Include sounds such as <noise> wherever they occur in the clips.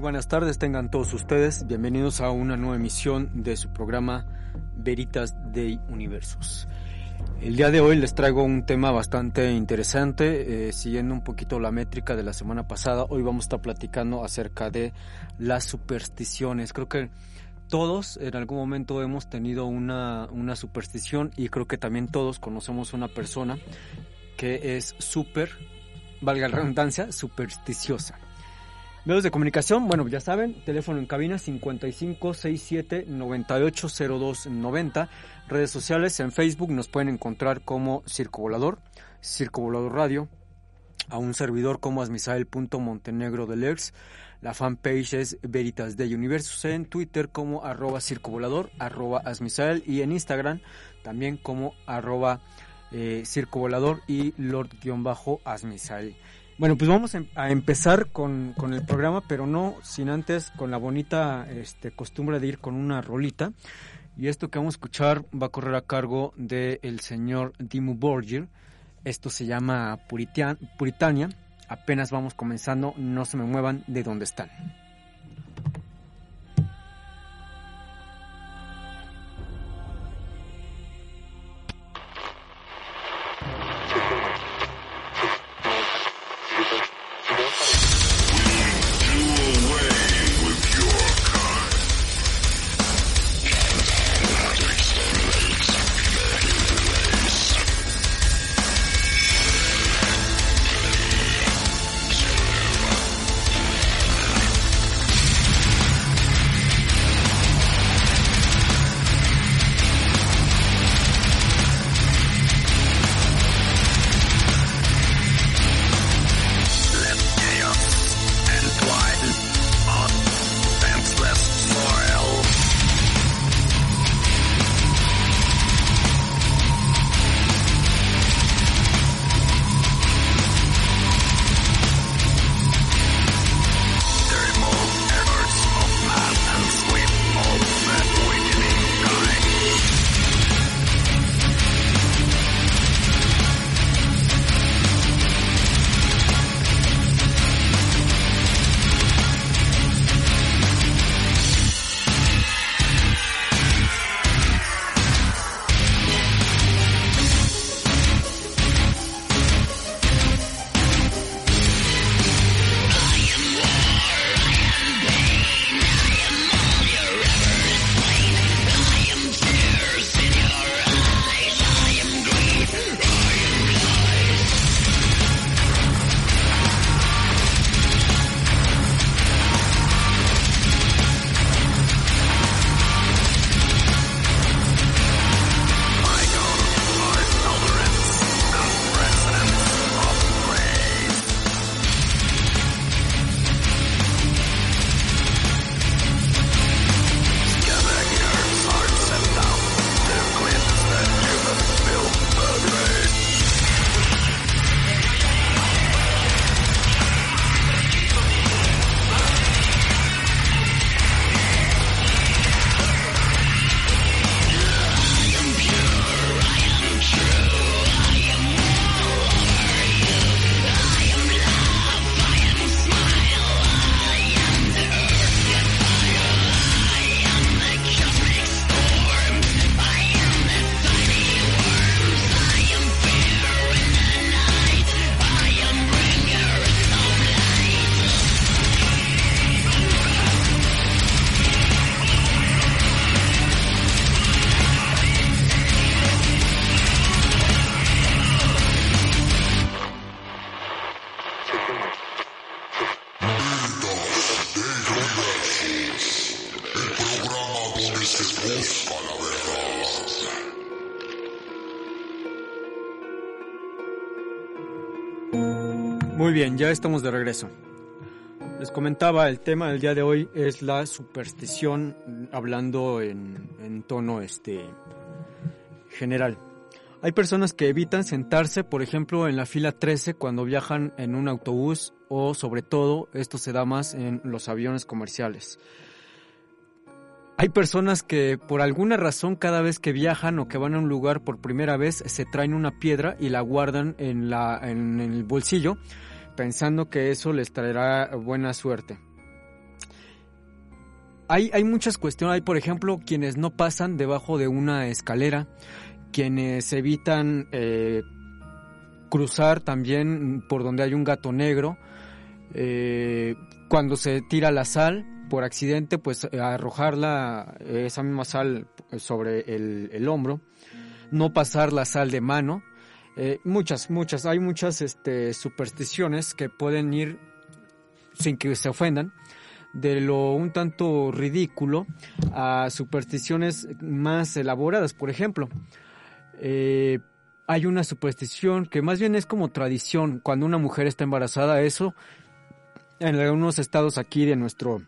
Buenas tardes, tengan todos ustedes. Bienvenidos a una nueva emisión de su programa Veritas de Universos. El día de hoy les traigo un tema bastante interesante, eh, siguiendo un poquito la métrica de la semana pasada. Hoy vamos a estar platicando acerca de las supersticiones. Creo que todos en algún momento hemos tenido una, una superstición y creo que también todos conocemos una persona que es súper, valga la redundancia, supersticiosa. Medios de comunicación, bueno, ya saben, teléfono en cabina 5567 980290. Redes sociales en Facebook nos pueden encontrar como Circo Volador, Circo Volador Radio, a un servidor como asmisael.montenegro del ex. La fanpage es Veritas de Universos en Twitter como arroba Circo Volador, arroba asmisael y en Instagram también como arroba eh, Circo Volador y Lord-Asmisael. Bueno, pues vamos a empezar con, con, el programa, pero no sin antes con la bonita este, costumbre de ir con una rolita. Y esto que vamos a escuchar va a correr a cargo del el señor Dimmu Borgir. Esto se llama Puritian, Puritania. Apenas vamos comenzando, no se me muevan de donde están. Muy bien, ya estamos de regreso. Les comentaba, el tema del día de hoy es la superstición, hablando en, en tono este general. Hay personas que evitan sentarse, por ejemplo, en la fila 13 cuando viajan en un autobús o sobre todo esto se da más en los aviones comerciales. Hay personas que por alguna razón cada vez que viajan o que van a un lugar por primera vez se traen una piedra y la guardan en, la, en el bolsillo pensando que eso les traerá buena suerte. Hay, hay muchas cuestiones, hay por ejemplo quienes no pasan debajo de una escalera, quienes evitan eh, cruzar también por donde hay un gato negro, eh, cuando se tira la sal por accidente, pues arrojarla, esa misma sal sobre el, hombro, no pasar la sal de mano, eh, muchas, muchas, hay muchas este, supersticiones que pueden ir sin que se ofendan, de lo un tanto ridículo a supersticiones más elaboradas. Por ejemplo, eh, hay una superstición que más bien es como tradición. Cuando una mujer está embarazada, eso en algunos estados aquí de nuestro,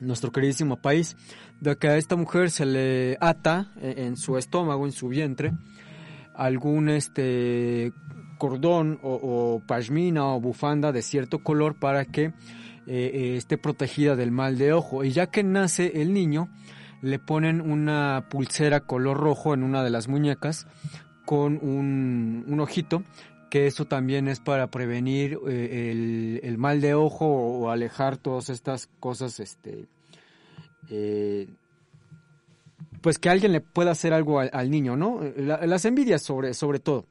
nuestro queridísimo país, de que a esta mujer se le ata en su estómago, en su vientre, algún este cordón o, o pashmina o bufanda de cierto color para que eh, eh, esté protegida del mal de ojo. Y ya que nace el niño, le ponen una pulsera color rojo en una de las muñecas con un, un ojito que eso también es para prevenir eh, el, el, mal de ojo o alejar todas estas cosas, este, pues que alguien le pueda hacer algo al, niño, ¿no? las envidias sobre, sobre todo.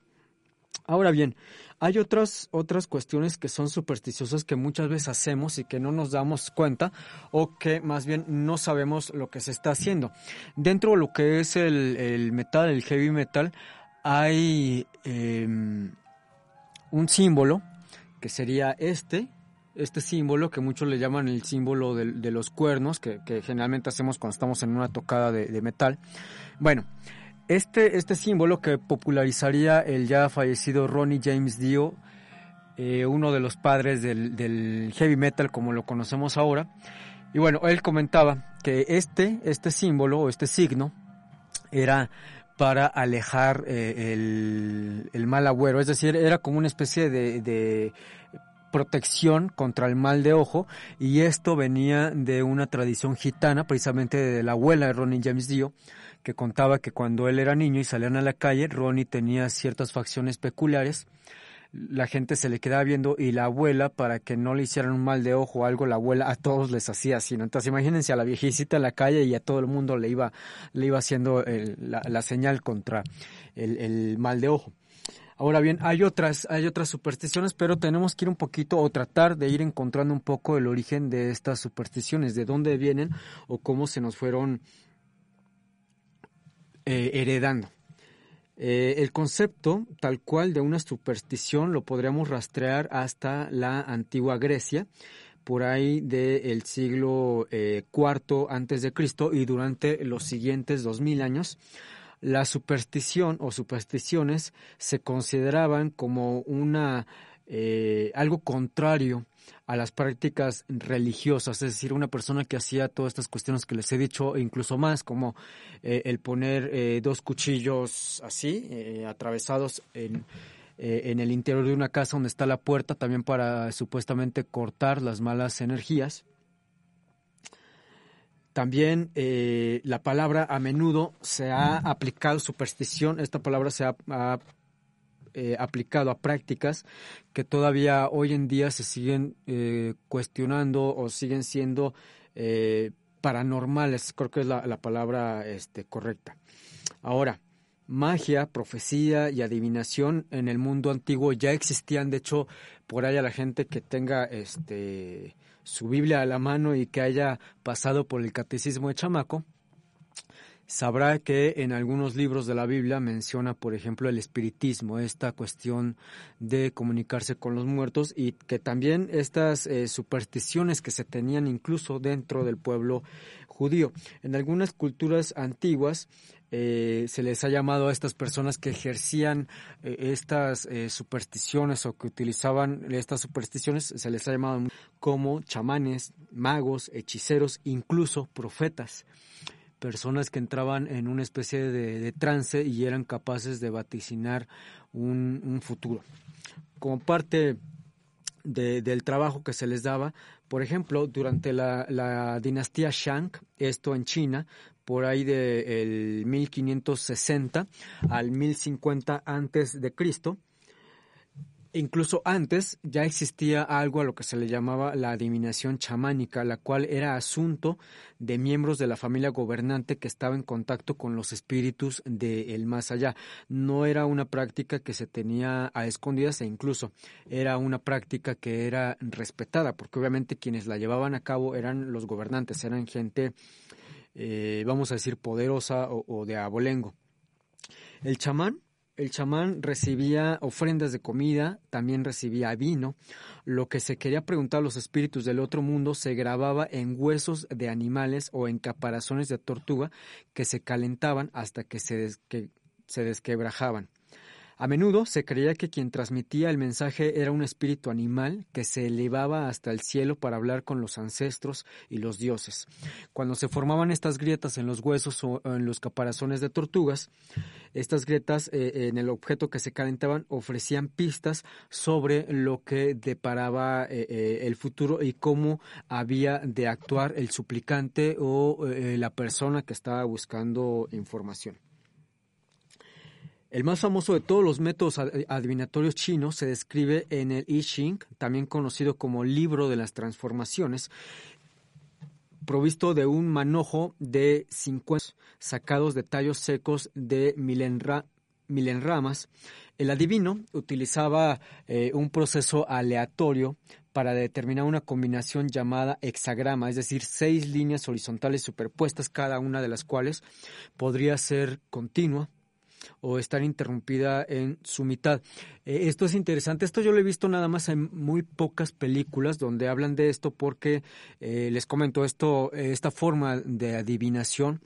Ahora bien, hay otras, otras cuestiones que son supersticiosas que muchas veces hacemos y que no nos damos cuenta o que más bien no sabemos lo que se está haciendo. Dentro de lo que es el, el metal, el heavy metal, hay eh, un símbolo que sería este, este símbolo que muchos le llaman el símbolo de, los cuernos, que, generalmente hacemos cuando estamos en una tocada de, metal. Bueno, este, este símbolo que popularizaría el ya fallecido Ronnie James Dio, eh, uno de los padres del, heavy metal como lo conocemos ahora. Y bueno, él comentaba que este, este símbolo o este signo era para alejar eh, el, mal agüero, es decir, era como una especie de protección contra el mal de ojo y esto venía de una tradición gitana, precisamente de la abuela de Ronnie James Dio, que contaba que cuando él era niño y salían a la calle, Ronnie tenía ciertas facciones peculiares, la gente se le quedaba viendo y la abuela, para que no le hicieran un mal de ojo o algo, la abuela a todos les hacía así. Entonces imagínense a la viejecita en la calle y a todo el mundo le iba, le iba haciendo la, señal contra el mal de ojo. Ahora bien, hay otras, hay otras supersticiones, pero tenemos que ir un poquito o tratar de ir encontrando un poco el origen de estas supersticiones, de dónde vienen o cómo se nos fueron eh, heredando. Eh, el concepto tal cual de una superstición lo podríamos rastrear hasta la antigua Grecia, por ahí del siglo eh, IV antes de Cristo y durante los siguientes dos mil años. La superstición o supersticiones se consideraban como una eh, algo contrario a las prácticas religiosas, es decir, una persona que hacía todas estas cuestiones que les he dicho, e incluso más, como eh, el poner eh, dos cuchillos así, eh, atravesados en, eh, en el interior de una casa donde está la puerta, también para supuestamente cortar las malas energías. También eh, la palabra a menudo se ha aplicado, superstición, esta palabra se ha, eh, aplicado a prácticas que todavía hoy en día se siguen eh, cuestionando o siguen siendo eh, paranormales, creo que es la, la palabra este, correcta. Ahora, magia, profecía y adivinación en el mundo antiguo ya existían, de hecho, por ahí a la gente que tenga este su Biblia a la mano y que haya pasado por el catecismo de chamaco, sabrá que en algunos libros de la Biblia menciona, por ejemplo, el espiritismo, esta cuestión de comunicarse con los muertos y que también estas eh, supersticiones que se tenían incluso dentro del pueblo judío. En algunas culturas antiguas eh, se les ha llamado a estas personas que ejercían eh, estas supersticiones o que utilizaban estas supersticiones, se les ha llamado como chamanes, magos, hechiceros, incluso profetas personas que entraban en una especie de, trance y eran capaces de vaticinar un, futuro. Como parte del trabajo que se les daba, por ejemplo, durante la, dinastía Shang, esto en China, por ahí del de 1560 al 1050 antes de Cristo, Incluso antes ya existía algo a lo que se le llamaba la adivinación chamánica, la cual era asunto de miembros de la familia gobernante que estaba en contacto con los espíritus del más allá. No era una práctica que se tenía a escondidas e incluso era una práctica que era respetada, porque obviamente quienes la llevaban a cabo eran los gobernantes, eran gente, eh, vamos a decir, poderosa o, o de abolengo. El chamán el chamán recibía ofrendas de comida, también recibía vino. Lo que se quería preguntar a los espíritus del otro mundo se grababa en huesos de animales o en caparazones de tortuga que se calentaban hasta que se, que se desquebrajaban. A menudo se creía que quien transmitía el mensaje era un espíritu animal que se elevaba hasta el cielo para hablar con los ancestros y los dioses. Cuando se formaban estas grietas en los huesos o en los caparazones de tortugas, estas grietas eh, en el objeto que se calentaban ofrecían pistas sobre lo que deparaba eh, eh, el futuro y cómo había de actuar el suplicante o la persona que estaba buscando información. El más famoso de todos los métodos adivinatorios chinos se describe en el I Ching, también conocido como libro de las transformaciones, provisto de un manojo de 50 sacados de tallos secos de milenramas. El adivino utilizaba eh, un proceso aleatorio para determinar una combinación llamada hexagrama, es decir, seis líneas horizontales superpuestas, cada una de las cuales podría ser continua o estar interrumpida en su mitad. Eh, esto es interesante. Esto yo lo he visto nada más en muy pocas películas donde hablan de esto porque eh, les comento esto, esta forma de adivinación.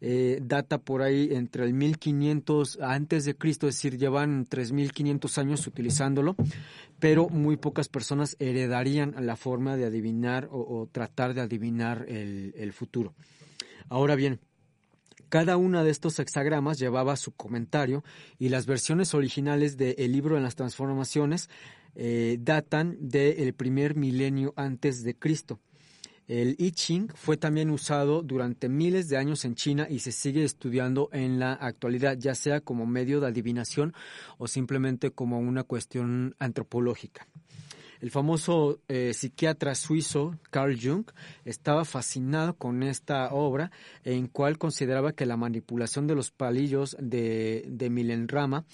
Eh, data por ahí entre el 1500 antes de Cristo, es decir, llevan 3500 años utilizándolo, pero muy pocas personas heredarían la forma de adivinar o, tratar de adivinar el futuro. Ahora bien, cada una de estos hexagramas llevaba su comentario y las versiones originales del libro de las transformaciones eh, datan del primer milenio antes de Cristo. El I Ching fue también usado durante miles de años en China y se sigue estudiando en la actualidad, ya sea como medio de adivinación o simplemente como una cuestión antropológica. El famoso eh, psiquiatra suizo Carl Jung estaba fascinado con esta obra en cual consideraba que la manipulación de los palillos de, de Milenrama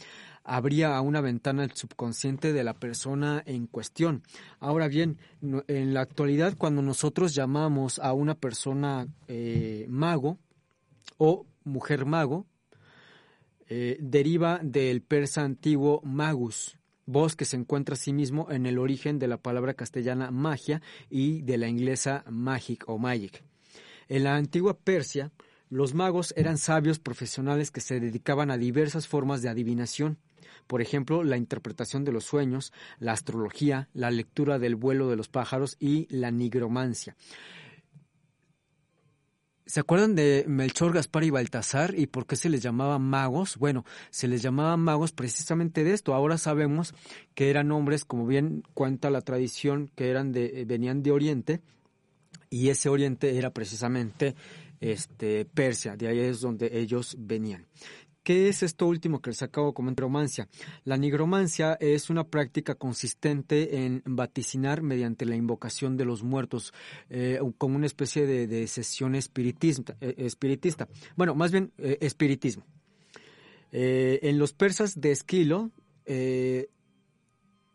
abría una ventana al subconsciente de la persona en cuestión. Ahora bien, en la actualidad cuando nosotros llamamos a una persona eh, mago o mujer mago, eh, deriva del persa antiguo magus, voz que se encuentra a sí mismo en el origen de la palabra castellana magia y de la inglesa magic o magic. En la antigua Persia, los magos eran sabios profesionales que se dedicaban a diversas formas de adivinación. Por ejemplo, la interpretación de los sueños, la astrología, la lectura del vuelo de los pájaros y la nigromancia. ¿Se acuerdan de Melchor, Gaspar y Baltasar y por qué se les llamaba magos? Bueno, se les llamaba magos precisamente de esto. Ahora sabemos que eran hombres, como bien cuenta la tradición, que eran de, eh, venían de Oriente y ese Oriente era precisamente este Persia, de ahí es donde ellos venían. ¿Qué es esto último que les acabo como nigromancia? La nigromancia es una práctica consistente en vaticinar mediante la invocación de los muertos, eh, como una especie de, sesión espiritista, eh, espiritista. Bueno, más bien eh, espiritismo. en los persas de Esquilo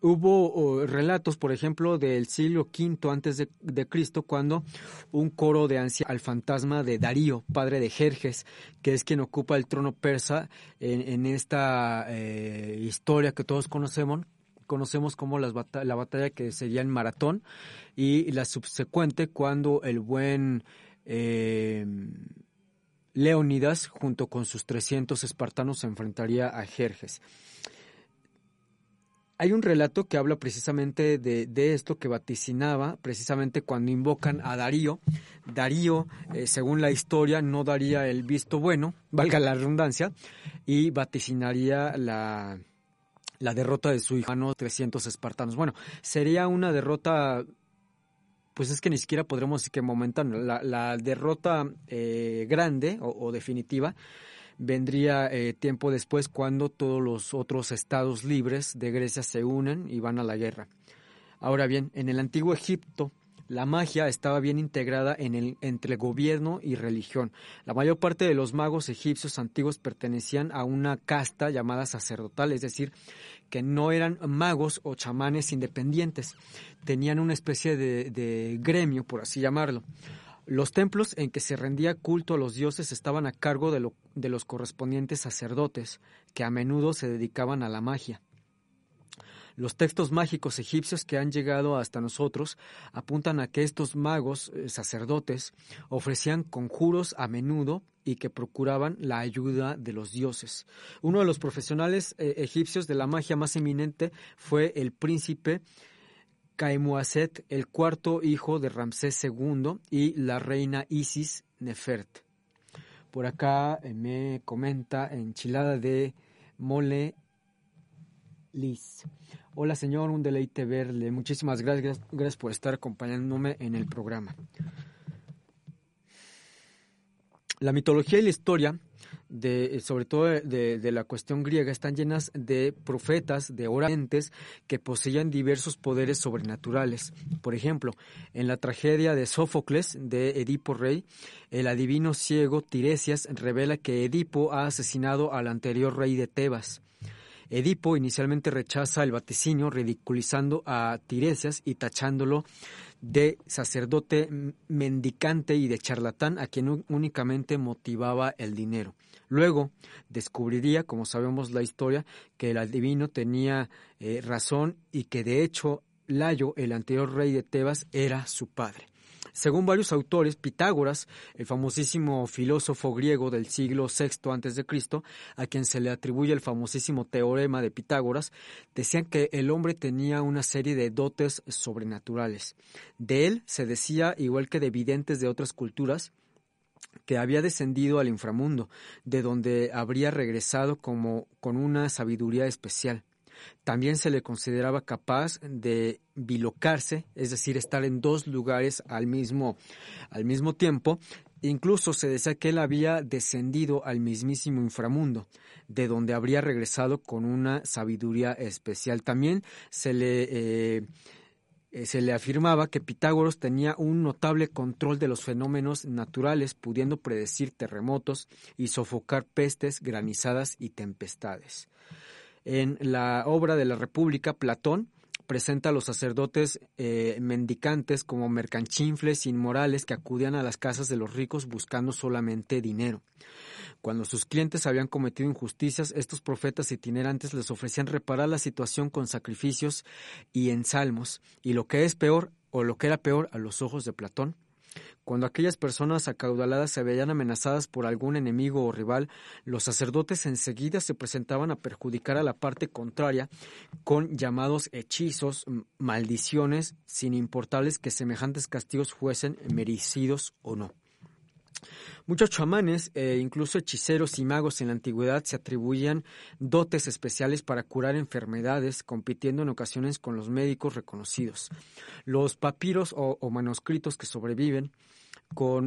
Hubo relatos, por ejemplo, del siglo V antes de, Cristo, cuando un coro de ancianos al fantasma de Darío, padre de Jerjes, que es quien ocupa el trono persa en, esta eh, historia que todos conocemos, conocemos como las la batalla que sería en Maratón y la subsecuente cuando el buen eh, Leónidas junto con sus 300 espartanos se enfrentaría a Jerjes. Hay un relato que habla precisamente de, esto que vaticinaba precisamente cuando invocan a Darío. Darío, eh, según la historia, no daría el visto bueno, <laughs> valga la redundancia, y vaticinaría la, la derrota de su hijo, 300 espartanos. Bueno, sería una derrota, pues es que ni siquiera podremos decir que momentánea, la, la derrota eh, grande o definitiva vendría eh, tiempo después cuando todos los otros estados libres de Grecia se unen y van a la guerra. Ahora bien, en el antiguo Egipto, la magia estaba bien integrada en el, entre gobierno y religión. La mayor parte de los magos egipcios antiguos pertenecían a una casta llamada sacerdotal, es decir, que no eran magos o chamanes independientes, tenían una especie de gremio, por así llamarlo. Los templos en que se rendía culto a los dioses estaban a cargo de, de los correspondientes sacerdotes, que a menudo se dedicaban a la magia. Los textos mágicos egipcios que han llegado hasta nosotros apuntan a que estos magos eh, sacerdotes ofrecían conjuros a menudo y que procuraban la ayuda de los dioses. Uno de los profesionales eh, egipcios de la magia más eminente fue el príncipe Kaimuaset, el cuarto hijo de Ramsés II y la reina Isis Nefert. Por acá eh, me comenta enchilada de mole Liz. Hola señor, un deleite verle. Muchísimas gracias, gracias por estar acompañándome en el programa. La mitología y la historia de, sobre todo de, la cuestión griega, están llenas de profetas, de orantes que poseían diversos poderes sobrenaturales. Por ejemplo, en la tragedia de Sófocles de Edipo Rey, el adivino ciego Tiresias revela que Edipo ha asesinado al anterior rey de Tebas. Edipo inicialmente rechaza el vaticinio, ridiculizando a Tiresias y tachándolo de sacerdote mendicante y de charlatán a quien únicamente motivaba el dinero. Luego descubriría, como sabemos la historia, que el adivino tenía eh, razón y que de hecho Layo, el anterior rey de Tebas, era su padre. Según varios autores, Pitágoras, el famosísimo filósofo griego del siglo VI a.C., a quien se le atribuye el famosísimo teorema de Pitágoras, decían que el hombre tenía una serie de dotes sobrenaturales. De él se decía, igual que de videntes de otras culturas, que había descendido al inframundo, de donde habría regresado como con una sabiduría especial. También se le consideraba capaz de bilocarse, es decir, estar en dos lugares al mismo, al mismo tiempo. Incluso se decía que él había descendido al mismísimo inframundo, de donde habría regresado con una sabiduría especial. También se le eh, se le afirmaba que Pitágoras tenía un notable control de los fenómenos naturales, pudiendo predecir terremotos y sofocar pestes, granizadas y tempestades. En la obra de la República, Platón presenta a los sacerdotes eh, mendicantes como mercanchinfles inmorales que acudían a las casas de los ricos buscando solamente dinero. Cuando sus clientes habían cometido injusticias, estos profetas itinerantes les ofrecían reparar la situación con sacrificios y en salmos, y lo que es peor, o lo que era peor a los ojos de Platón, cuando aquellas personas acaudaladas se veían amenazadas por algún enemigo o rival, los sacerdotes enseguida se presentaban a perjudicar a la parte contraria con llamados hechizos, maldiciones, sin importarles que semejantes castigos fuesen merecidos o no. Muchos chamanes e incluso hechiceros y magos en la antigüedad se atribuían dotes especiales para curar enfermedades, compitiendo en ocasiones con los médicos reconocidos. Los papiros o, manuscritos que sobreviven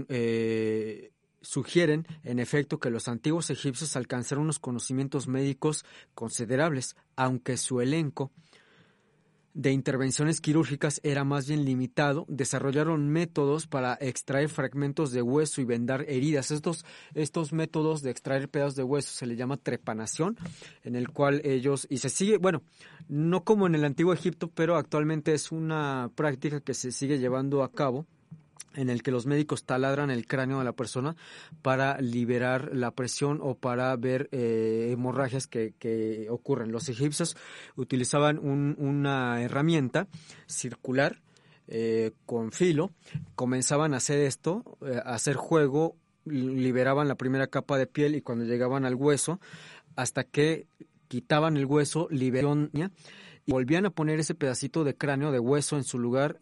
eh, sugieren, en efecto, que los antiguos egipcios alcanzaron unos conocimientos médicos considerables, aunque su elenco de intervenciones quirúrgicas era más bien limitado, desarrollaron métodos para extraer fragmentos de hueso y vendar heridas. Estos, estos métodos de extraer pedazos de hueso se le llama trepanación, en el cual ellos, y se sigue, bueno, no como en el antiguo Egipto, pero actualmente es una práctica que se sigue llevando a cabo en el que los médicos taladran el cráneo de la persona para liberar la presión o para ver eh, hemorragias que, ocurren. Los egipcios utilizaban una herramienta circular eh, con filo, comenzaban a hacer esto, eh, a hacer juego, liberaban la primera capa de piel y cuando llegaban al hueso, hasta que quitaban el hueso, liberaban y volvían a poner ese pedacito de cráneo de hueso en su lugar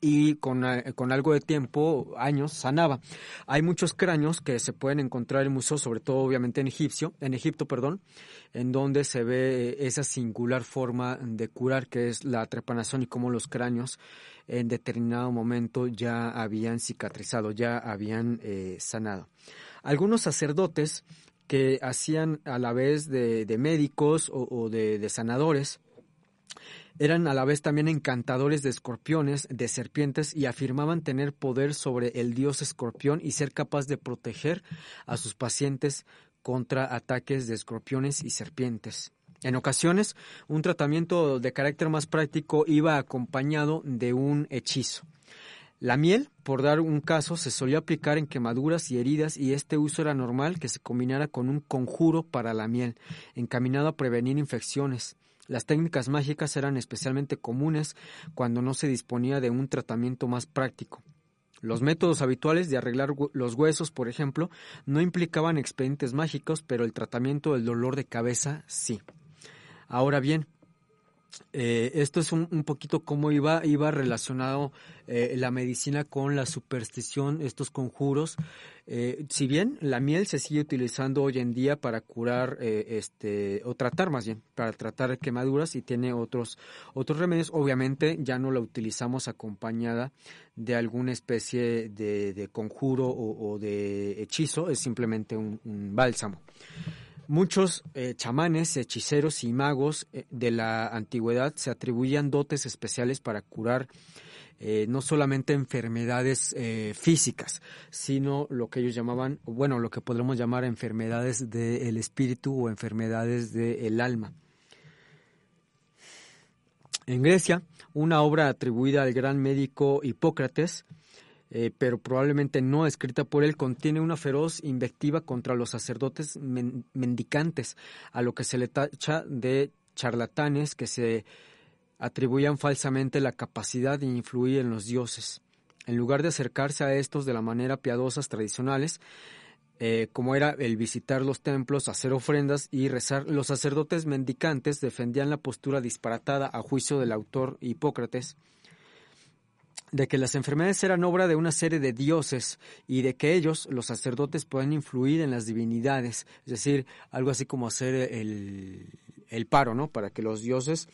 y con, eh, con, algo de tiempo, años, sanaba. Hay muchos cráneos que se pueden encontrar en museos, sobre todo obviamente en Egipcio, en Egipto, perdón, en donde se ve esa singular forma de curar que es la trepanación y cómo los cráneos en determinado momento ya habían cicatrizado, ya habían eh, sanado. Algunos sacerdotes que hacían a la vez de, médicos o, de, de sanadores, eran a la vez también encantadores de escorpiones, de serpientes y afirmaban tener poder sobre el dios escorpión y ser capaz de proteger a sus pacientes contra ataques de escorpiones y serpientes. En ocasiones, un tratamiento de carácter más práctico iba acompañado de un hechizo. La miel, por dar un caso, se solía aplicar en quemaduras y heridas y este uso era normal que se combinara con un conjuro para la miel, encaminado a prevenir infecciones. Las técnicas mágicas eran especialmente comunes cuando no se disponía de un tratamiento más práctico. Los métodos habituales de arreglar los huesos, por ejemplo, no implicaban expedientes mágicos, pero el tratamiento del dolor de cabeza sí. Ahora bien, eh, esto es un, poquito cómo iba, iba relacionado eh, la medicina con la superstición, estos conjuros. Eh, si bien la miel se sigue utilizando hoy en día para curar, este, o tratar más bien, para tratar quemaduras y tiene otros, otros remedios, obviamente ya no la utilizamos acompañada de alguna especie de, conjuro o, de hechizo, es simplemente un bálsamo. Muchos eh, chamanes, hechiceros y magos eh, de la antigüedad se atribuían dotes especiales para curar eh, no solamente enfermedades físicas, sino lo que ellos llamaban, bueno, lo que podríamos llamar enfermedades del espíritu o enfermedades del alma. En Grecia, una obra atribuida al gran médico Hipócrates eh, pero probablemente no escrita por él, contiene una feroz invectiva contra los sacerdotes mendicantes, a lo que se le tacha de charlatanes que se atribuían falsamente la capacidad de influir en los dioses. En lugar de acercarse a estos de la manera piadosas tradicionales, eh, como era el visitar los templos, hacer ofrendas y rezar, los sacerdotes mendicantes defendían la postura disparatada a juicio del autor Hipócrates, de que las enfermedades eran obra de una serie de dioses y de que ellos, los sacerdotes, pueden influir en las divinidades, es decir, algo así como hacer el, el paro, ¿no? Para que los dioses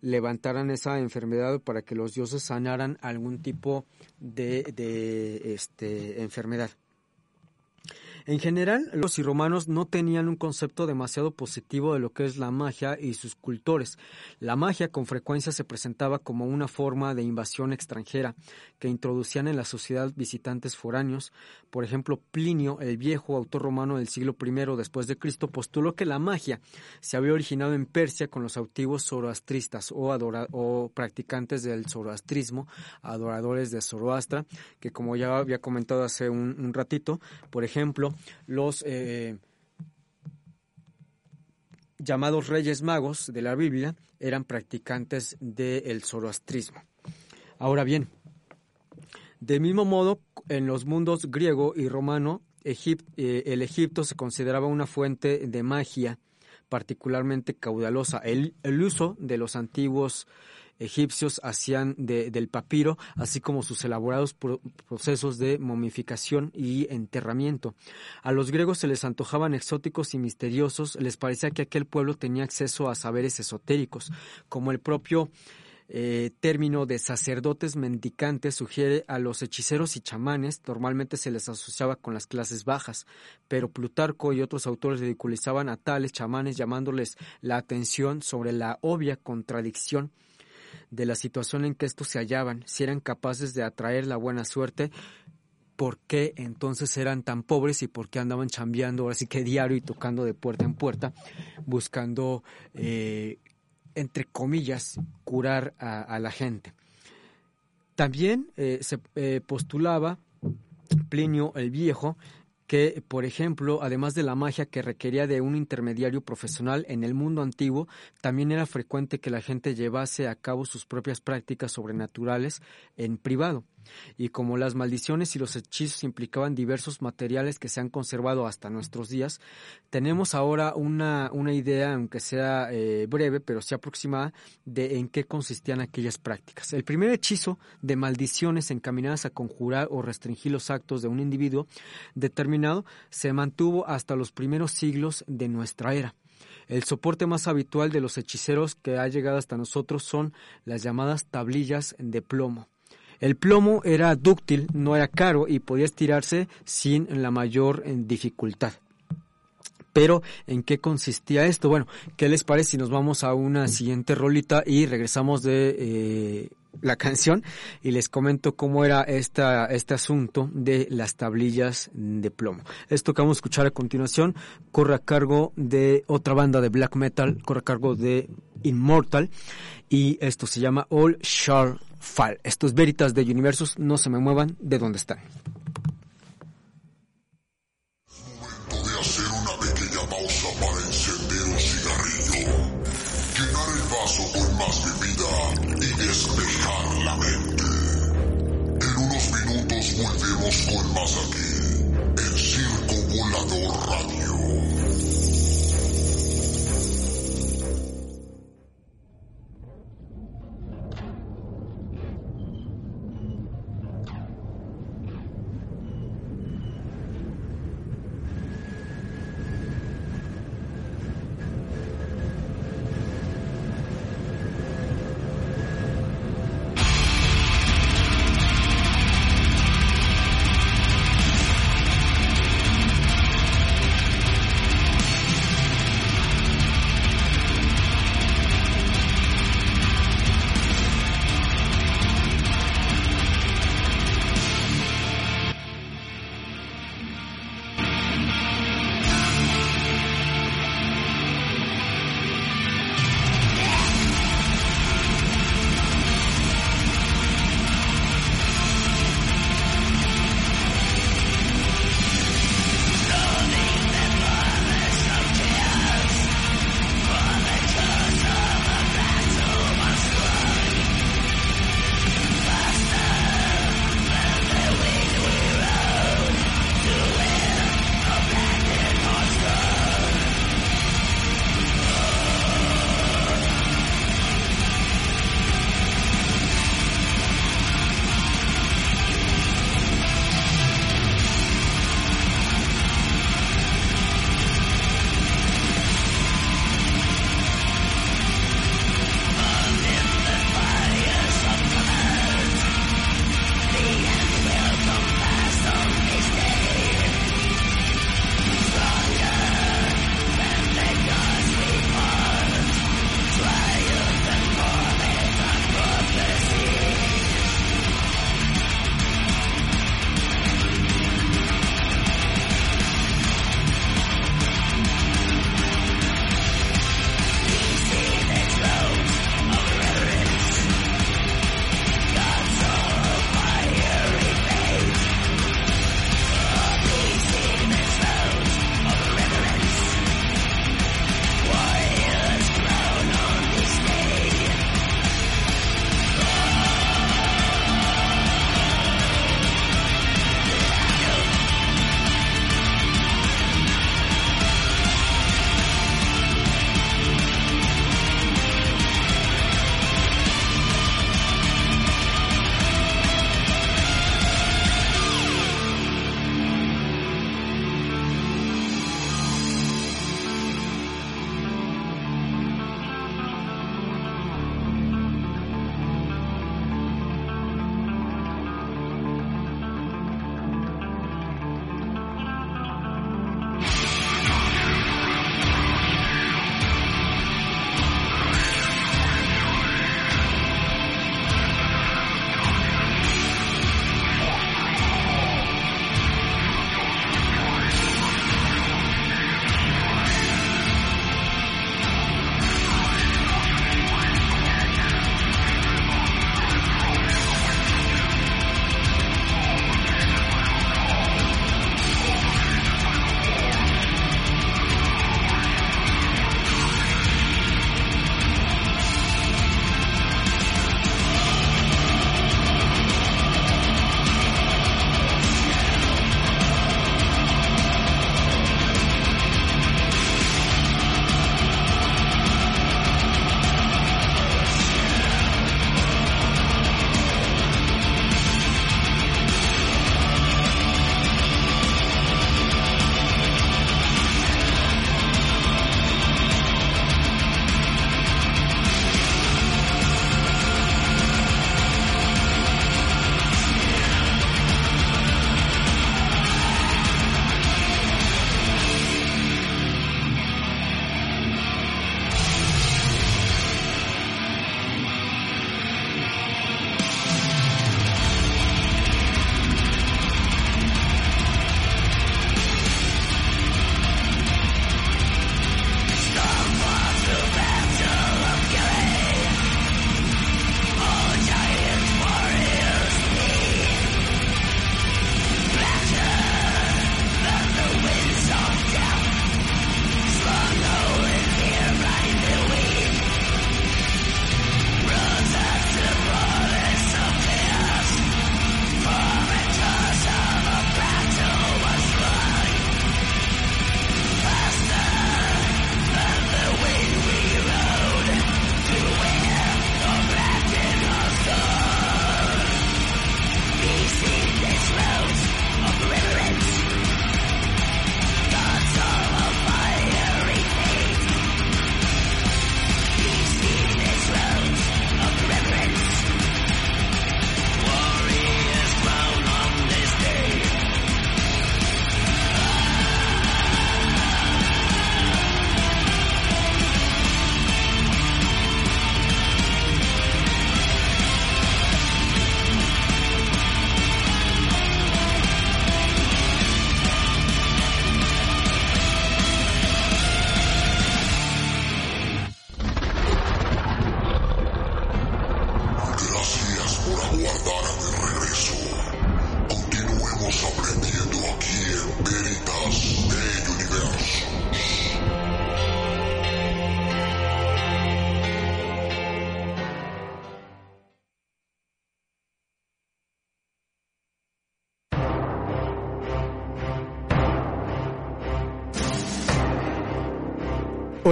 levantaran esa enfermedad, para que los dioses sanaran algún tipo de, de este, enfermedad. En general, los romanos no tenían un concepto demasiado positivo de lo que es la magia y sus cultores. La magia con frecuencia se presentaba como una forma de invasión extranjera que introducían en la sociedad visitantes foráneos. Por ejemplo, Plinio, el viejo autor romano del siglo I después de Cristo, postuló que la magia se había originado en Persia con los antiguos zoroastristas o, o practicantes del zoroastrismo, adoradores de Zoroastra, que como ya había comentado hace un ratito, por ejemplo, los eh, llamados reyes magos de la Biblia eran practicantes del zoroastrismo. Ahora bien, del mismo modo, en los mundos griego y romano, eh, el Egipto se consideraba una fuente de magia particularmente caudalosa. El, el uso de los antiguos egipcios hacían del papiro, así como sus elaborados procesos de momificación y enterramiento. A los griegos se les antojaban exóticos y misteriosos, les parecía que aquel pueblo tenía acceso a saberes esotéricos, como el propio eh, término de sacerdotes mendicantes sugiere a los hechiceros y chamanes, normalmente se les asociaba con las clases bajas, pero Plutarco y otros autores ridiculizaban a tales chamanes llamándoles la atención sobre la obvia contradicción de la situación en que estos se hallaban, si eran capaces de atraer la buena suerte, por qué entonces eran tan pobres y por qué andaban chambeando ahora sí que diario y tocando de puerta en puerta, buscando, eh, entre comillas, curar a, la gente. También eh, se eh, postulaba Plinio el Viejo que, por ejemplo, además de la magia que requería de un intermediario profesional en el mundo antiguo, también era frecuente que la gente llevase a cabo sus propias prácticas sobrenaturales en privado y como las maldiciones y los hechizos implicaban diversos materiales que se han conservado hasta nuestros días, tenemos ahora una, una idea, aunque sea eh, breve, pero sí aproximada, de en qué consistían aquellas prácticas. El primer hechizo de maldiciones encaminadas a conjurar o restringir los actos de un individuo determinado se mantuvo hasta los primeros siglos de nuestra era. El soporte más habitual de los hechiceros que ha llegado hasta nosotros son las llamadas tablillas de plomo. El plomo era dúctil, no era caro y podía estirarse sin la mayor eh, dificultad. Pero, ¿en qué consistía esto? Bueno, ¿qué les parece si nos vamos a una siguiente rolita y regresamos de eh, la canción y les comento cómo era esta, este asunto de las tablillas de plomo? Esto que vamos a escuchar a continuación corre a cargo de otra banda de black metal, corre a cargo de Immortal y esto se llama All Shall Fall. Estos veritas de Universos no se me muevan de donde están. Volvemos con más aquí, en Circo Volador Radio.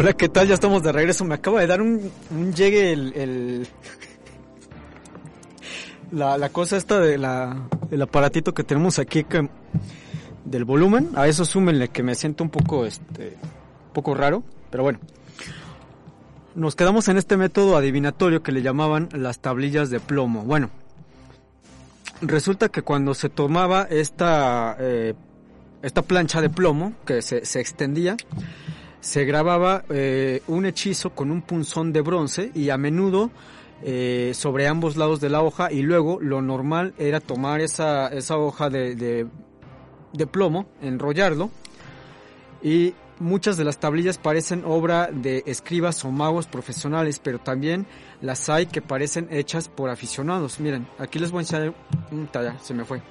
Hola, ¿qué tal? Ya estamos de regreso. Me acaba de dar un, llegue el, la, cosa esta de la, el aparatito que tenemos aquí del volumen. A eso súmenle que me siento un poco, este, poco raro, pero bueno. Nos quedamos en este método adivinatorio que le llamaban las tablillas de plomo. Bueno, resulta que cuando se tomaba esta, eh, esta plancha de plomo que se, se extendía, se grababa eh, un hechizo con un punzón de bronce y a menudo eh, sobre ambos lados de la hoja y luego lo normal era tomar esa, esa hoja de, de, plomo, enrollarlo y muchas de las tablillas parecen obra de escribas o magos profesionales, pero también las hay que parecen hechas por aficionados. Miren, aquí les voy a enseñar, se me fue.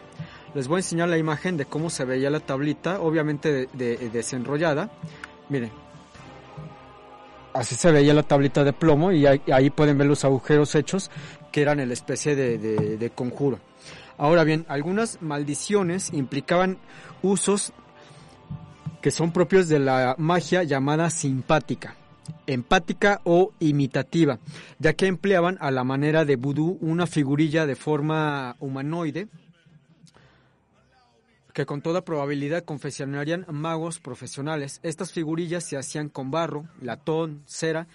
Les voy a enseñar la imagen de cómo se veía la tablita, obviamente de- desenrollada. Miren. Así se veía la tablita de plomo y ahí, pueden ver los agujeros hechos que eran el especie de- de conjuro. Ahora bien, algunas maldiciones implicaban usos que son propios de la magia llamada simpática, empática o imitativa, ya que empleaban a la manera de vudú una figurilla de forma humanoide que con toda probabilidad confeccionarían magos profesionales. Estas figurillas se hacían con barro, latón, cera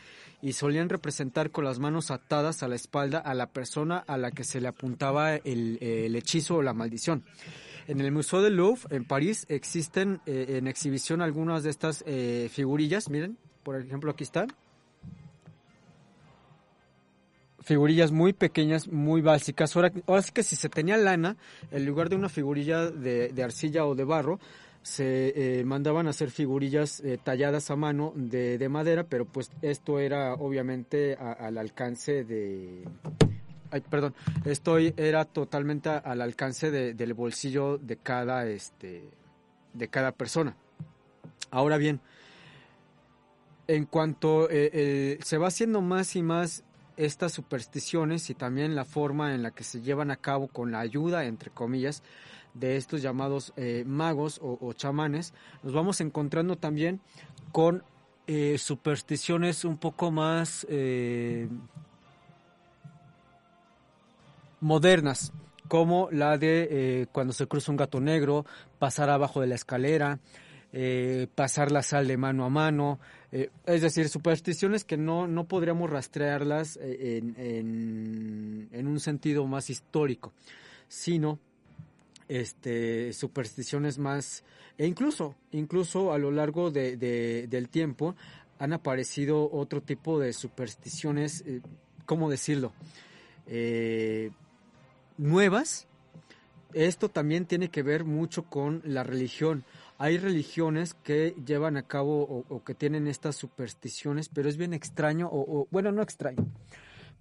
y solían representar con las manos atadas a la espalda a la persona a la que se le apuntaba el, el hechizo o la maldición. En el Museo del Louvre, en París, existen eh, en exhibición algunas de estas eh, figurillas. Miren, por ejemplo, aquí están. Figurillas muy pequeñas, muy básicas. Ahora, ahora sí que si se tenía lana, en lugar de una figurilla de, arcilla o de barro, se eh, mandaban a hacer figurillas eh, talladas a mano de, de madera, pero pues esto era obviamente a- al alcance de... Ay, perdón, esto era totalmente al alcance de- del bolsillo de cada, este, de cada persona. Ahora bien, en cuanto eh, se va haciendo más y más estas supersticiones y también la forma en la que se llevan a cabo con la ayuda, entre comillas, de estos llamados eh, magos o, chamanes, nos vamos encontrando también con eh, supersticiones un poco más eh, modernas, como la de cuando se cruza un gato negro, pasar abajo de la escalera, pasar la sal de mano a mano, eh, es decir, supersticiones que no, no podríamos rastrearlas eh, en, en, en un sentido más histórico, sino este, supersticiones más, e incluso, incluso a lo largo de, de- del tiempo han aparecido otro tipo de supersticiones, eh, ¿cómo decirlo? Eh, nuevas. Esto también tiene que ver mucho con la religión. Hay religiones que llevan a cabo o, que tienen estas supersticiones, pero es bien extraño, o, bueno, no extraño,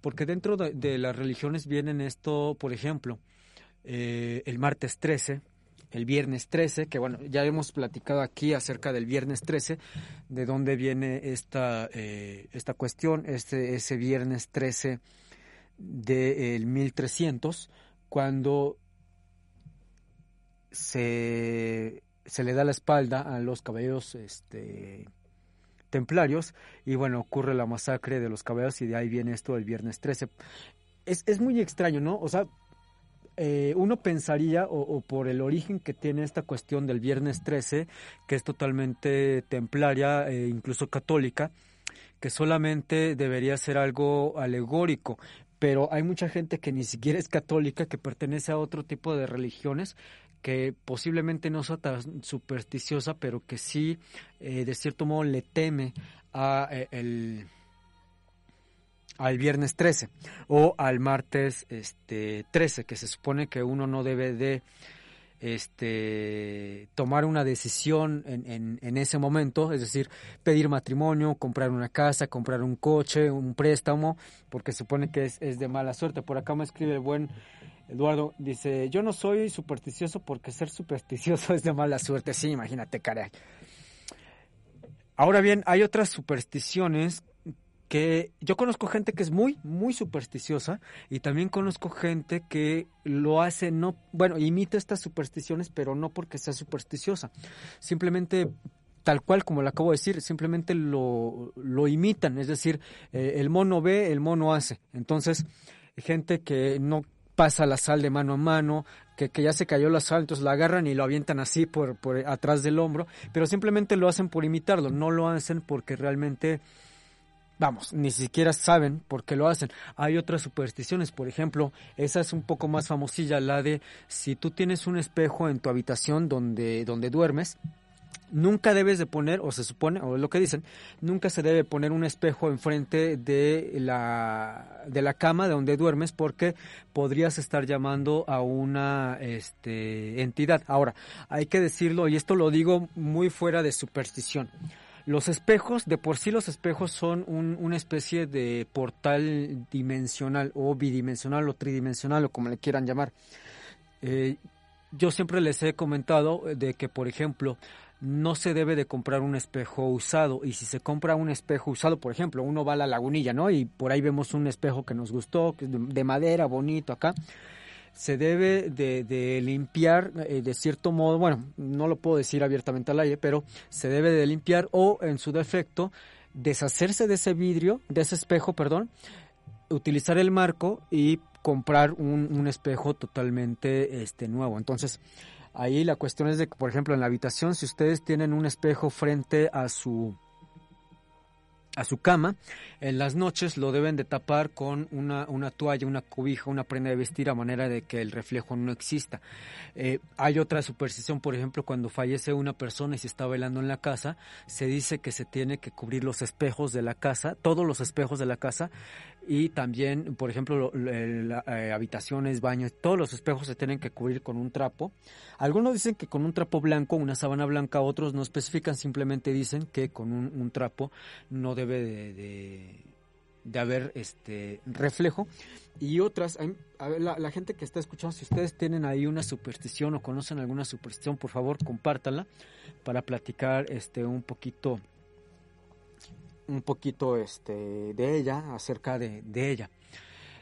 porque dentro de, de las religiones vienen esto, por ejemplo, eh, el martes 13, el viernes 13, que bueno, ya hemos platicado aquí acerca del viernes 13, de dónde viene esta, eh, esta cuestión, este, ese viernes 13 del 1300, cuando se, se le da la espalda a los caballeros este, templarios y bueno, ocurre la masacre de los caballeros y de ahí viene esto del viernes 13. Es, es muy extraño, ¿no? O sea, eh, uno pensaría, o, o por el origen que tiene esta cuestión del viernes 13, que es totalmente templaria e incluso católica, que solamente debería ser algo alegórico, pero hay mucha gente que ni siquiera es católica, que pertenece a otro tipo de religiones, que posiblemente no sea tan supersticiosa, pero que sí, eh, de cierto modo, le teme a eh, el al viernes 13 o al martes este 13 que se supone que uno no debe de este, tomar una decisión en, en, ese momento, es decir, pedir matrimonio, comprar una casa, comprar un coche, un préstamo, porque supone que es, es de mala suerte. Por acá me escribe el buen Eduardo, dice, yo no soy supersticioso porque ser supersticioso <laughs> es de mala suerte. Sí, imagínate, caray. Ahora bien, hay otras supersticiones que yo conozco gente que es muy, muy supersticiosa y también conozco gente que lo hace, no, bueno, imita estas supersticiones, pero no porque sea supersticiosa. Simplemente tal cual como lo acabo de decir, simplemente lo, lo imitan, es decir, eh, el mono ve, el mono hace. Entonces, gente que no pasa la sal de mano a mano, que, que, ya se cayó la sal, entonces la agarran y lo avientan así por, por atrás del hombro, pero simplemente lo hacen por imitarlo, no lo hacen porque realmente vamos, ni siquiera saben por qué lo hacen. Hay otras supersticiones, por ejemplo, esa es un poco más famosilla, la de si tú tienes un espejo en tu habitación donde, donde duermes, nunca debes de poner, o se supone, o es lo que dicen, nunca se debe poner un espejo enfrente de la, de la cama de donde duermes porque podrías estar llamando a una este, entidad. Ahora, hay que decirlo, y esto lo digo muy fuera de superstición. Los espejos, de por sí los espejos son una especie de portal dimensional o bidimensional o tridimensional o como le quieran llamar. Eh, yo siempre les he comentado de que, por ejemplo, no se debe de comprar un espejo usado y si se compra un espejo usado, por ejemplo, uno va a la lagunilla, ¿no? Y por ahí vemos un espejo que nos gustó, de madera, bonito acá se debe de, limpiar eh, de cierto modo, bueno, no lo puedo decir abiertamente al aire, pero se debe de limpiar o en su defecto deshacerse de ese vidrio, de ese espejo, perdón, utilizar el marco y comprar un, un espejo totalmente este, nuevo. Entonces, ahí la cuestión es de que, por ejemplo, en la habitación, si ustedes tienen un espejo frente a su a su cama. En las noches lo deben de tapar con una, una toalla, una cobija, una prenda de vestir a manera de que el reflejo no exista. Eh, hay otra superstición, por ejemplo, cuando fallece una persona y se está bailando en la casa, se dice que se tiene que cubrir los espejos de la casa, todos los espejos de la casa, y también, por ejemplo, eh, habitaciones, baños, todos los espejos se tienen que cubrir con un trapo. Algunos dicen que con un trapo blanco, una sábana blanca, otros no especifican, simplemente dicen que con un, trapo no debe de, de, haber este reflejo. Y otras, a ver, la, la, gente que está escuchando, si ustedes tienen ahí una superstición o conocen alguna superstición, por favor, compártanla para platicar este un poquito un poquito este, de ella, acerca de, ella.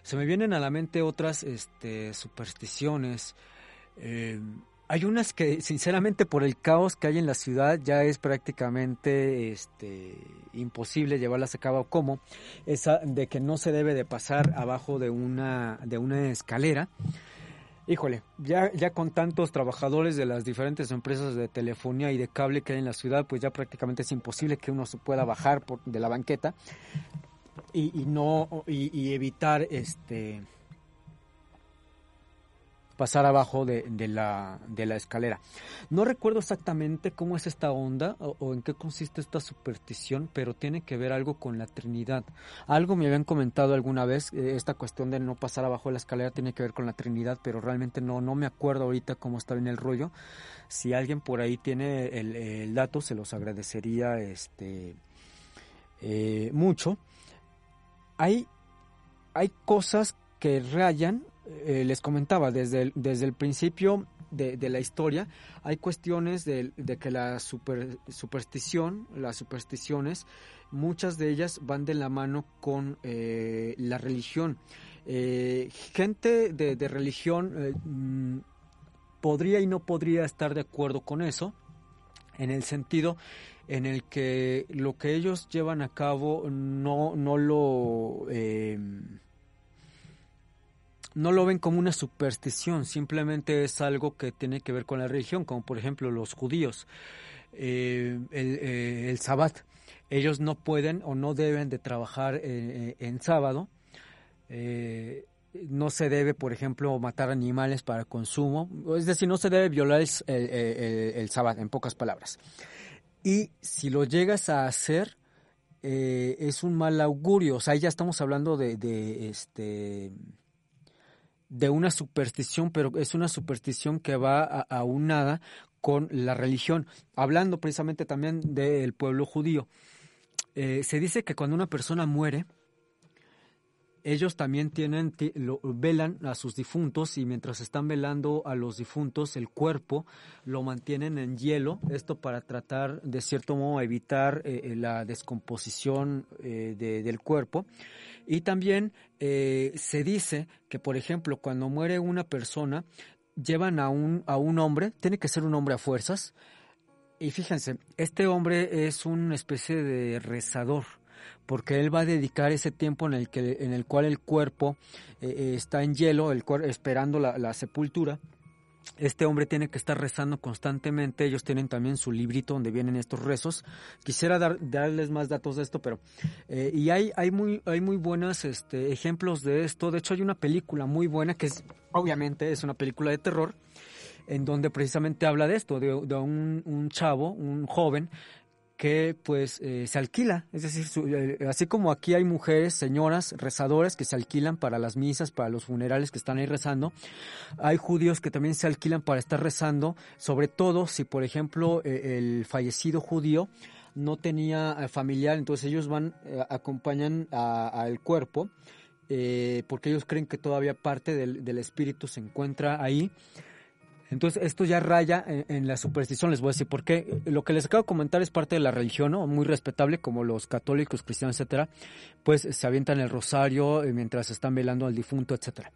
Se me vienen a la mente otras este, supersticiones. Eh, hay unas que, sinceramente, por el caos que hay en la ciudad, ya es prácticamente este, imposible llevarlas a cabo. Como esa de que no se debe de pasar abajo de una, de una escalera. Híjole, ya, ya con tantos trabajadores de las diferentes empresas de telefonía y de cable que hay en la ciudad, pues ya prácticamente es imposible que uno se pueda bajar por, de la banqueta y, y no y evitar este pasar abajo de, la, de, la, escalera. No recuerdo exactamente cómo es esta onda o, en qué consiste esta superstición, pero tiene que ver algo con la Trinidad. Algo me habían comentado alguna vez, eh, esta cuestión de no pasar abajo de la escalera tiene que ver con la Trinidad, pero realmente no, no me acuerdo ahorita cómo está bien el rollo. Si alguien por ahí tiene el, dato, se los agradecería este, eh, mucho. Hay, hay cosas que rayan eh, les comentaba, desde el, desde el principio de, la historia, hay cuestiones de, que la superstición, las supersticiones, muchas de ellas van de la mano con eh, la religión. Eh, gente de, religión mm, podría y no podría estar de acuerdo con eso, en el sentido en el que lo que ellos llevan a cabo no, no lo no lo ven como una superstición, simplemente es algo que tiene que ver con la religión, como por ejemplo los judíos, eh, el, eh, el sabbat. Ellos no pueden o no deben de trabajar eh, en sábado. no se debe, por ejemplo, matar animales para consumo. Es decir, no se debe violar el, el, en pocas palabras. Y si lo llegas a hacer, es un mal augurio. O sea, ya estamos hablando de, de este de una superstición, pero es una superstición que va aunada con la religión. Hablando precisamente también del pueblo judío, eh, se dice que cuando una persona muere, ellos también tienen, velan a sus difuntos y mientras están velando a los difuntos, el cuerpo lo mantienen en hielo, esto para tratar de cierto modo evitar eh, eh, la descomposición eh, del cuerpo. Y también se dice que, por ejemplo, cuando muere una persona, llevan a un, a un hombre, tiene que ser un hombre a fuerzas, y fíjense, este hombre es una especie de rezador porque él va a dedicar ese tiempo en el, que, en el cual el cuerpo eh, eh, está en hielo, el esperando la, sepultura. Este hombre tiene que estar rezando constantemente. Ellos tienen también su librito donde vienen estos rezos. Quisiera dar, darles más datos de esto, pero eh, y hay muy hay muy buenos este, ejemplos de esto. De hecho, hay una película muy buena que es obviamente es una película de terror en donde precisamente habla de esto, de, un, chavo, un joven que pues eh, se alquila, es decir, eh, así como aquí hay mujeres, señoras, rezadoras que se alquilan para las misas, para los funerales que están ahí rezando, hay judíos que también se alquilan para estar rezando, sobre todo si por ejemplo eh, el fallecido judío no tenía familiar, entonces ellos van, acompañan al cuerpo, porque ellos creen que todavía parte del, del espíritu se encuentra ahí entonces, esto ya raya en, la superstición, les voy a decir por qué. Lo que les acabo de comentar es parte de la religión, ¿no? Muy respetable, como los católicos, cristianos, etcétera, pues se avientan el rosario eh, mientras están velando al difunto, etcétera.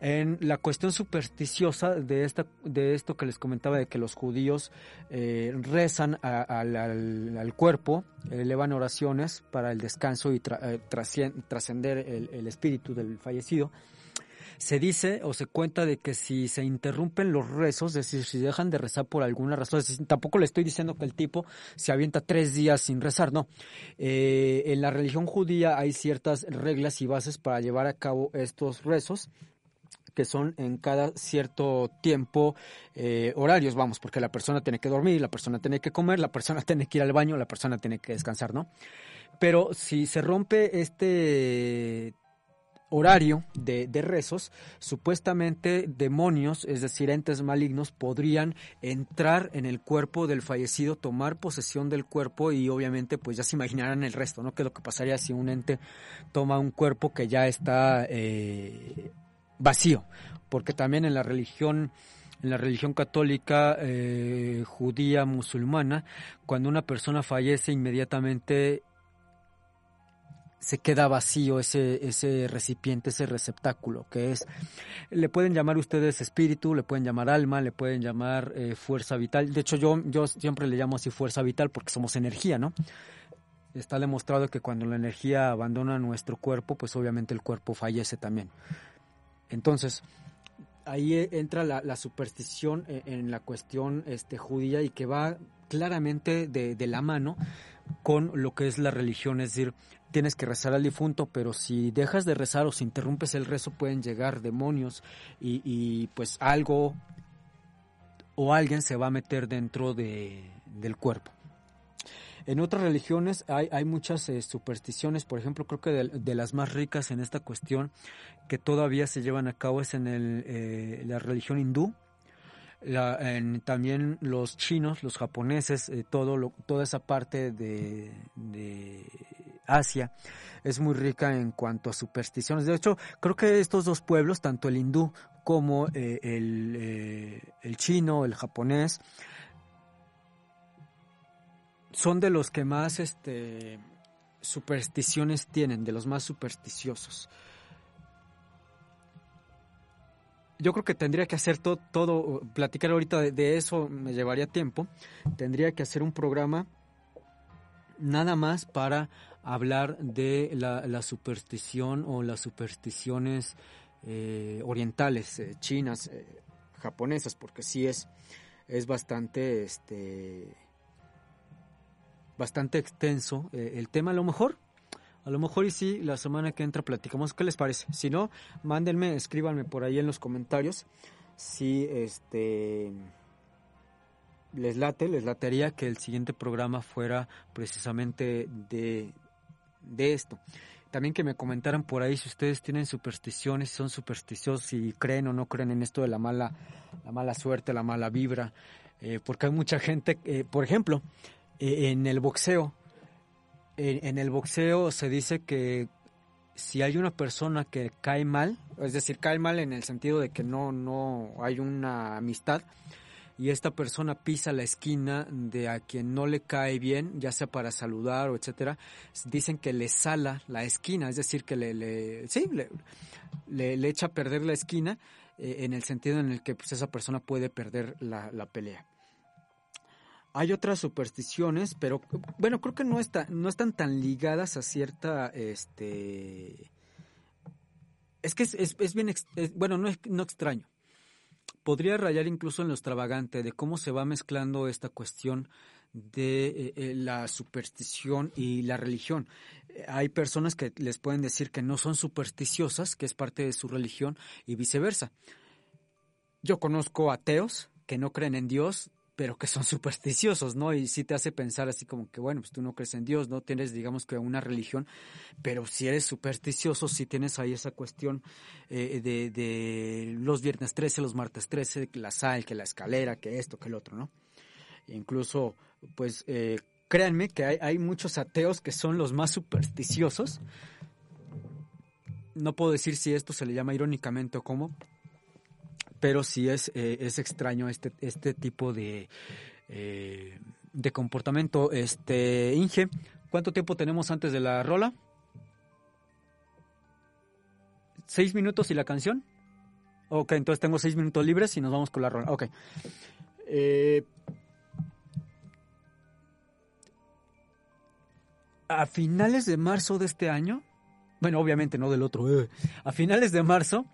En la cuestión supersticiosa de, esta, de esto que les comentaba de que los judíos eh, rezan al, cuerpo, elevan oraciones para el descanso y eh, trascender el espíritu del fallecido, se dice o se cuenta de que si se interrumpen los rezos, es decir, si dejan de rezar por alguna razón, tampoco le estoy diciendo que el tipo se avienta tres días sin rezar, no. Eh, en la religión judía hay ciertas reglas y bases para llevar a cabo estos rezos que son en cada cierto tiempo eh, horarios, vamos, porque la persona tiene que dormir, la persona tiene que comer, la persona <laughs> tiene que ir al baño, la persona tiene que descansar, ¿no? Pero si se rompe este horario de, rezos, supuestamente demonios, es decir, entes malignos, podrían entrar en el cuerpo del fallecido, tomar posesión del cuerpo y obviamente pues ya se imaginarán el resto, ¿no? ¿Qué es lo que pasaría si un ente toma un cuerpo que ya está eh, vacío? Porque también en la religión en la religión católica, eh, judía, musulmana, cuando una persona fallece inmediatamente se queda vacío ese, ese recipiente, ese receptáculo, que es, le pueden llamar ustedes espíritu, le pueden llamar alma, le pueden llamar eh, fuerza vital. De hecho, yo, yo siempre le llamo así fuerza vital porque somos energía, ¿no? Está demostrado que cuando la energía abandona nuestro cuerpo, pues obviamente el cuerpo fallece también. Entonces, ahí e, entra la, superstición en, en, la cuestión este, judía y que va claramente de, de la mano con lo que es la religión, es decir, tienes que rezar al difunto, pero si dejas de rezar o si interrumpes el rezo pueden llegar demonios y, pues algo o alguien se va a meter dentro de, del cuerpo. En otras religiones hay, muchas eh, supersticiones, por ejemplo, creo que de, las más ricas en esta cuestión que todavía se llevan a cabo es en el, eh, la religión hindú, también los chinos, los japoneses, eh, todo toda esa parte de, Asia es muy rica en cuanto a supersticiones. De hecho, creo que estos dos pueblos, tanto el hindú como eh, el, eh, el chino, el japonés, son de los que más este, supersticiones tienen, de los más supersticiosos. Yo creo que tendría que hacer todo, todo platicar ahorita de, eso me llevaría tiempo. Tendría que hacer un programa nada más para hablar de la, superstición o las supersticiones eh, orientales, eh, chinas, eh, japonesas, porque sí es, es bastante, este, bastante extenso el tema. A lo mejor a lo mejor y sí, la semana que entra platicamos. ¿Qué les parece? Si no, mándenme, escríbanme por ahí en los comentarios si este les late, les latería que el siguiente programa fuera precisamente de, de esto. también que me comentaran por ahí si ustedes tienen supersticiones, si son supersticiosos, si creen o no creen en esto de la mala, la mala suerte, la mala vibra, eh, porque hay mucha gente, eh, por ejemplo, eh, en el boxeo, en el boxeo se dice que si hay una persona que cae mal, es decir, cae mal en el sentido de que no, no hay una amistad, y esta persona pisa la esquina de a quien no le cae bien, ya sea para saludar o etcétera, dicen que le sala la esquina, es decir, que le, le sí, le, le, echa a perder la esquina eh, en el sentido en el que pues, esa persona puede perder la, la pelea. Hay otras supersticiones, pero bueno, creo que no, no están tan ligadas a cierta, este, es que es, es, bien, bueno, no no extraño podría rayar incluso en lo extravagante de cómo se va mezclando esta cuestión de eh, eh, la superstición y la religión. Hay personas que les pueden decir que no son supersticiosas, que es parte de su religión, y viceversa. Yo conozco ateos que no creen en Dios, pero que son supersticiosos, ¿no? Y sí te hace pensar así como que, bueno, pues tú no crees en Dios, no tienes, digamos que una religión, pero si eres supersticioso, si tienes ahí esa cuestión eh, de, de los viernes 13, los martes 13, que la sal, que la escalera, que esto, que el otro, ¿no? E incluso, pues, eh, créanme que hay, hay muchos ateos que son los más supersticiosos. No puedo decir si esto se le llama irónicamente o cómo, pero sí es, eh, es extraño este, este tipo de, eh, de comportamiento. Este, Inge, ¿cuánto tiempo tenemos antes de la rola? ¿Seis minutos y la canción? Ok, entonces tengo seis minutos libres y nos vamos con la rola. Ok. Eh, a finales de marzo de este año, bueno, obviamente no del otro, a finales de marzo,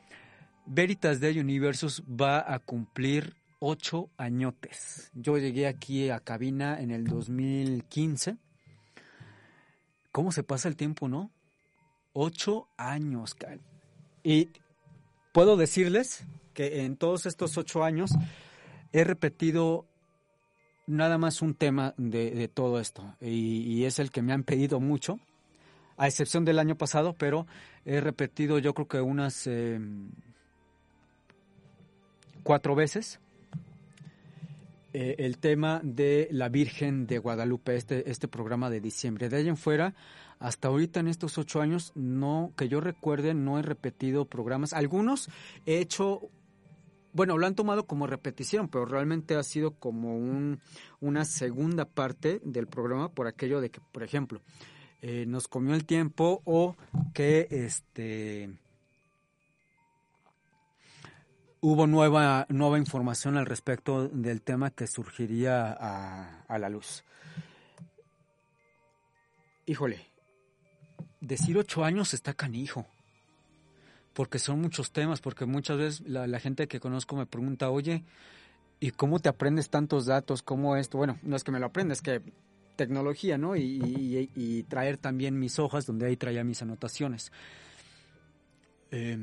Veritas de Universus va a cumplir ocho añotes. Yo llegué aquí a cabina en el 2015. ¿Cómo se pasa el tiempo, no? Ocho años, Y puedo decirles que en todos estos ocho años he repetido nada más un tema de, todo esto. Y, es el que me han pedido mucho, a excepción del año pasado, pero he repetido yo creo que unas... Em, cuatro veces eh, el tema de la Virgen de Guadalupe, este, este programa de diciembre. De ahí en fuera, hasta ahorita en estos ocho años, no, que yo recuerde, no he repetido programas. Algunos he hecho bueno, lo han tomado como repetición, pero realmente ha sido como un, una segunda parte del programa por aquello de que, por ejemplo, eh, nos comió el tiempo o que este hubo nueva, nueva información al respecto del tema que surgiría a, la luz. Híjole, decir ocho años está canijo, porque son muchos temas, porque muchas veces la, gente que conozco me pregunta, oye, ¿y cómo te aprendes tantos datos? ¿Cómo esto? Bueno, no es que me lo aprendes, que tecnología, ¿no? Y, traer también mis hojas donde ahí traía mis anotaciones. Eh,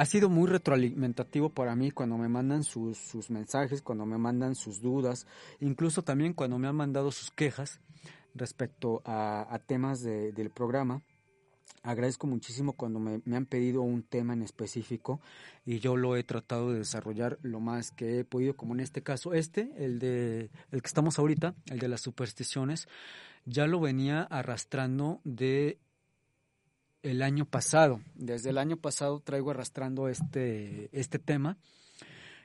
ha sido muy retroalimentativo para mí cuando me mandan sus, sus mensajes, cuando me mandan sus dudas, incluso también cuando me han mandado sus quejas respecto a, temas del programa. Agradezco muchísimo cuando me, han pedido un tema en específico y yo lo he tratado de desarrollar lo más que he podido, como en este caso este, el de el que estamos ahorita, el de las supersticiones, ya lo venía arrastrando de el año pasado. Desde el año pasado traigo arrastrando este, este tema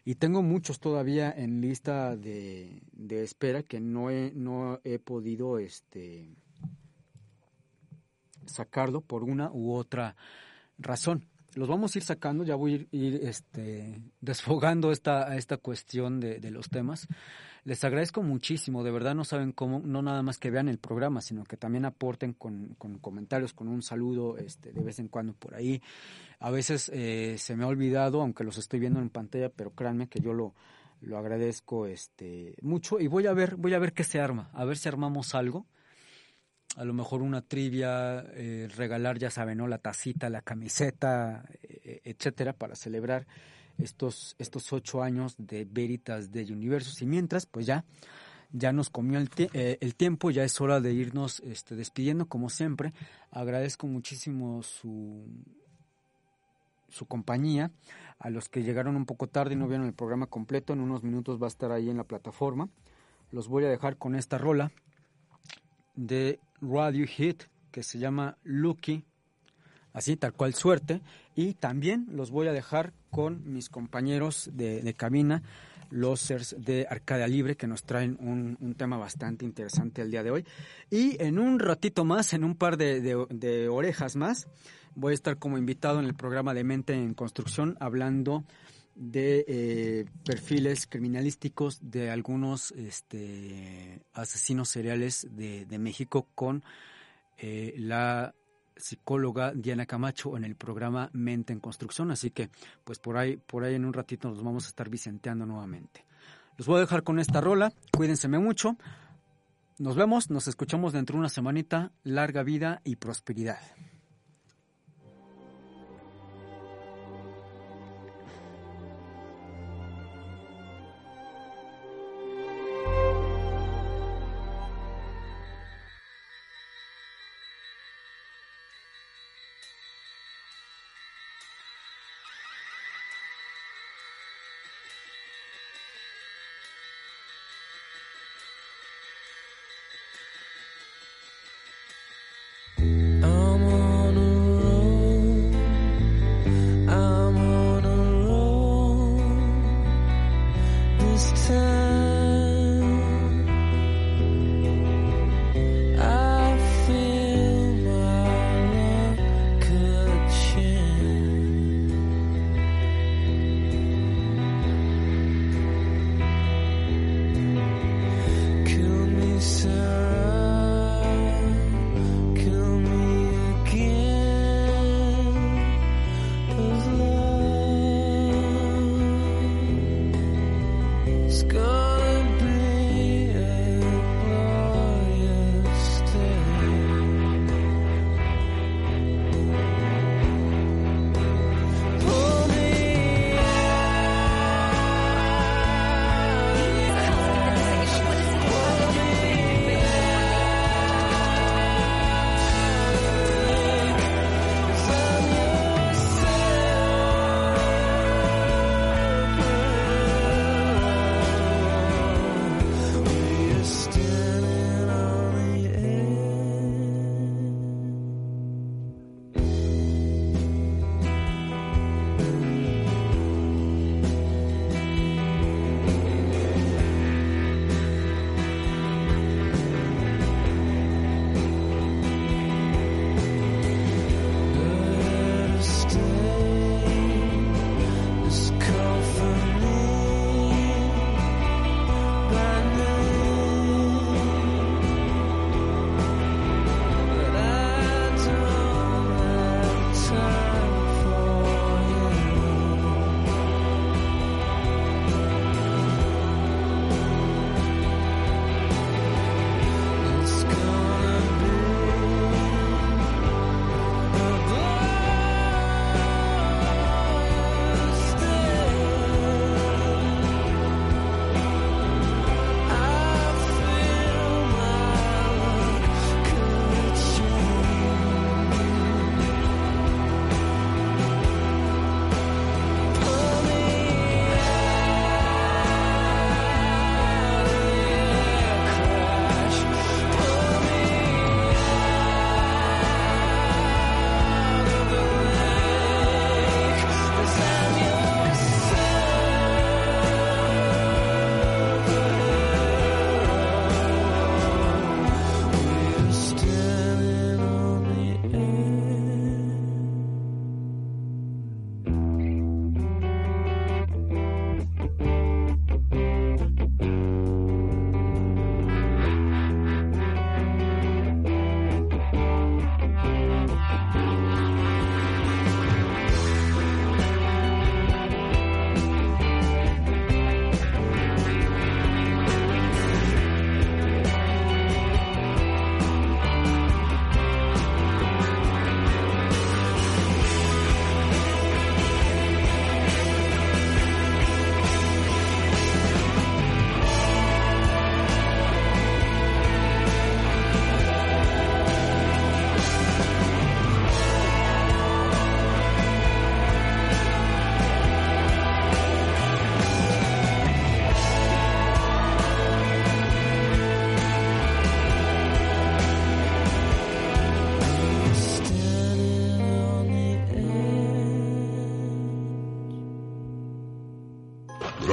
y tengo muchos todavía en lista de, de espera que no he, no he podido este, sacarlo por una u otra razón los vamos a ir sacando, ya voy a ir, este, desfogando esta, esta cuestión de, de, los temas. Les agradezco muchísimo, de verdad no saben cómo, no nada más que vean el programa, sino que también aporten con, con comentarios, con un saludo este, de vez en cuando por ahí. A veces eh, se me ha olvidado, aunque los estoy viendo en pantalla, pero créanme que yo lo, lo agradezco este, mucho y voy a ver, voy a ver qué se arma, a ver si armamos algo a lo mejor una trivia, eh, regalar, ya saben, ¿no? La tacita, la camiseta, eh, etcétera, para celebrar estos, estos ocho años de Veritas de Universos. Y mientras, pues ya, ya nos comió el, eh, el tiempo, ya es hora de irnos este, despidiendo como siempre. Agradezco muchísimo su, su compañía. A los que llegaron un poco tarde y no vieron el programa completo, en unos minutos va a estar ahí en la plataforma. Los voy a dejar con esta rola de Radio Hit que se llama Lucky, así tal cual suerte. Y también los voy a dejar con mis compañeros de, de cabina los de Arcadia Libre que nos traen un, tema bastante interesante el día de hoy. Y en un ratito más, en un par de, orejas más, voy a estar como invitado en el programa de Mente en Construcción hablando de eh, perfiles criminalísticos de algunos este, asesinos seriales de, México con eh, la psicóloga Diana Camacho en el programa Mente en Construcción, así que pues por ahí, por ahí en un ratito nos vamos a estar vicenteando nuevamente. Los voy a dejar con esta rola, cuídense mucho. Nos vemos, nos escuchamos dentro de una semanita. Larga vida y prosperidad.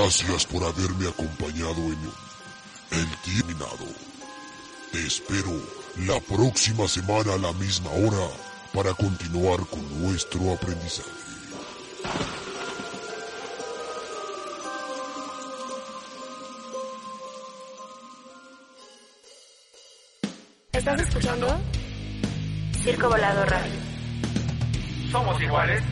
Gracias por haberme acompañado en El Terminado. Te espero la próxima semana a la misma hora para continuar con nuestro aprendizaje. ¿Estás escuchando? Circo Volado Radio. Somos iguales